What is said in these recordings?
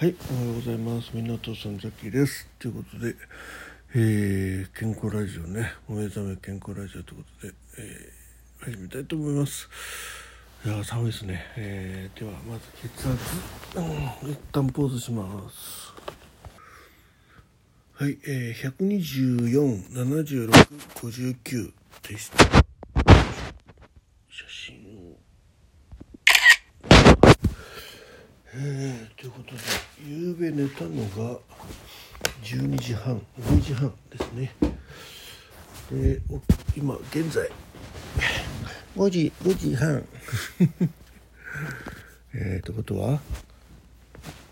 はい、おはようございます。みんなとさんザッキです。ということで、えー、健康ラジオね、お目覚め健康ラジオということで、えー、始めたいと思います。いや、寒いですね。えー、では、まず血圧、うん、一旦ポーズします。はい、えー、124、76、59でした。写真を。えー、ということで、夕べ寝たのが12時半、2時半ですね。で、今、現在、5時、5時半。えー、ということは、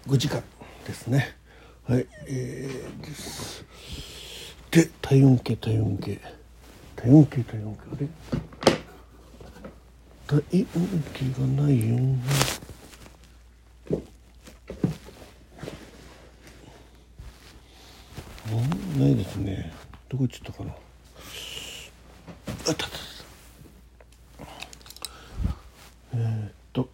5時間ですね。はい、えー、です。で、体温計、体温計。体温計、体温計。あれ？体温計がないよ。うんないですね。どこ行っちゃったかな。あったあった。えー、っと。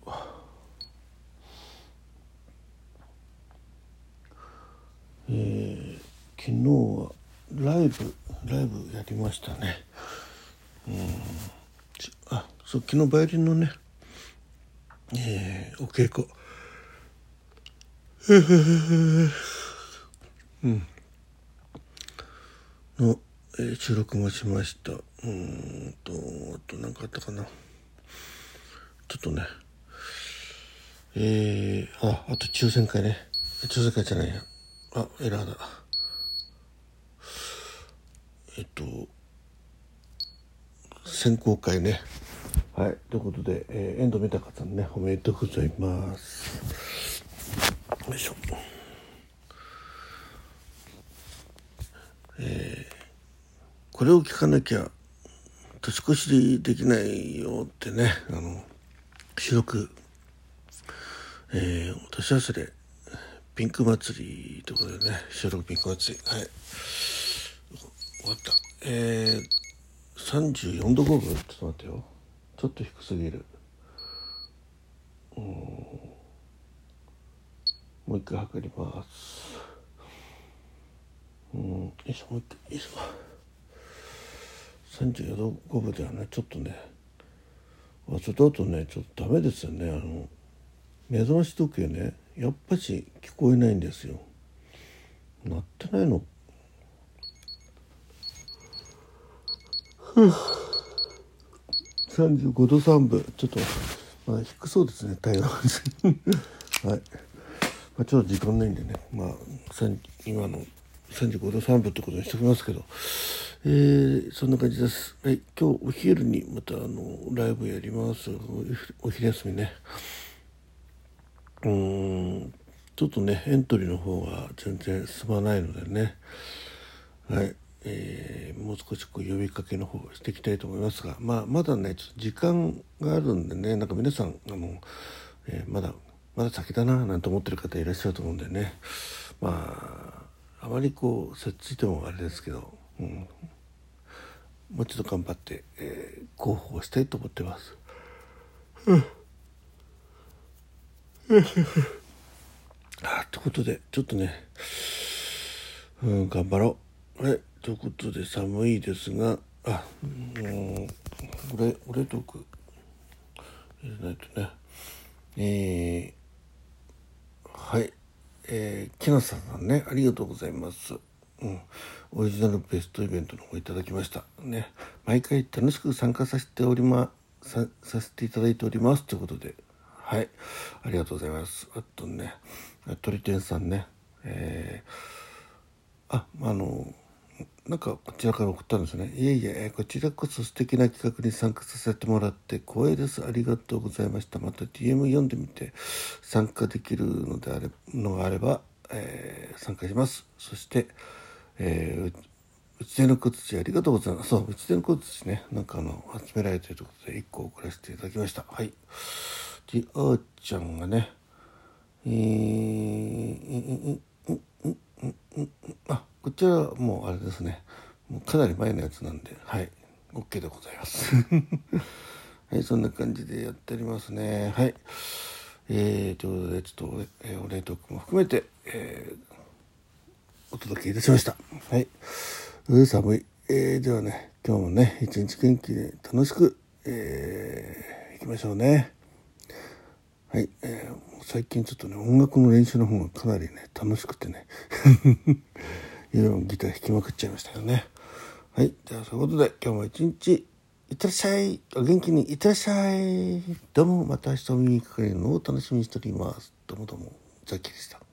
えー、昨日はライブライブやりましたね。うん。あ、そう昨日バイオリンのね。えー、お稽古。うん。の、えー収録もしました。うんと、あと何かあったかな。ちょっとね、えー、あ、あと抽選会ね。抽選会じゃないや。あ、エラーだ。えっと、選考会ね。はい、ということで、えー、遠藤豊さんね、おめでとうございます。よいしょ。これを聞かなきゃ年越しできないよってねあの収録えー、年忘れピンク祭りということでね収録ピンク祭り。はい。終わった。えー、34度5分。ちょっと待ってよ。ちょっと低すぎる。うん。もう一回測ります。うん。よいしょもう一回。よいしょ。34度5分ではね。ちょっとね。忘れととねちょっとダメですよね。あの目覚まし時計ねやっぱし聞こえないんですよ。鳴ってないの。35度3分。ちょっと、まあ、低そうですね体温。はい、まあ、ちょっと時間ないんでね。まあ今の35度3分ってことにしておきますけどえー、そんな感じです。はい、今日お昼にまたあのライブやります。お昼休みね。うん、ちょっとねエントリーの方が全然進まないのでね。はい、えー、もう少しこう呼びかけの方していきたいと思いますが、まあまだねちょっと時間があるんでね、なんか皆さんあの、えーまだまだ先だななんて思ってる方いらっしゃると思うんでね。まああまりこうせっついてもあれですけど。うんもうちょっと頑張って、えー、広報したいと思ってます。あということでちょっとね、うん、頑張ろう。はい、ということで寒いですがあうん俺俺トーク入れないとねえー、えー、木下さんねありがとうございます。うん、オリジナルベストイベントの方いただきました。ね。毎回楽しく参加させておりまささせていただいております。ということで。はい。ありがとうございます。あとね鳥天さんね。えー、ああのなんかこちらから送ったんですね。いえいえこちらこそ素敵な企画に参加させてもらって光栄です。ありがとうございました。また DM 読んでみて参加できるのであれのがあれば、えー参加しますそしてえー、うちでの小槌ありがとうございます。そう、うちでの小槌ね、なんかあの、集められてるということで、1個送らせていただきました。はい。で、あーちゃんがね、えー、うんうんうんうんうんあ、こちらはもうあれですね。もうかなり前のやつなんで、はい。OK でございます。はい、そんな感じでやっておりますね。はい。えー、ということでちょっと、え、お礼トークも含めて、えー、お届けいたしました。はい。寒い、えー、ではね今日もね一日元気で楽しく、えー、行きましょうね。はい、えー、最近ちょっとね音楽の練習の方がかなりね楽しくてね。いろいろギター弾きまくっちゃいましたよね。はい。じゃあそういうことで今日も一日いってらっしゃい。お元気にいってらっしゃい。どうもまた明日お見にかかれるのを楽しみにしております。どうもどうも。ザッキーでした。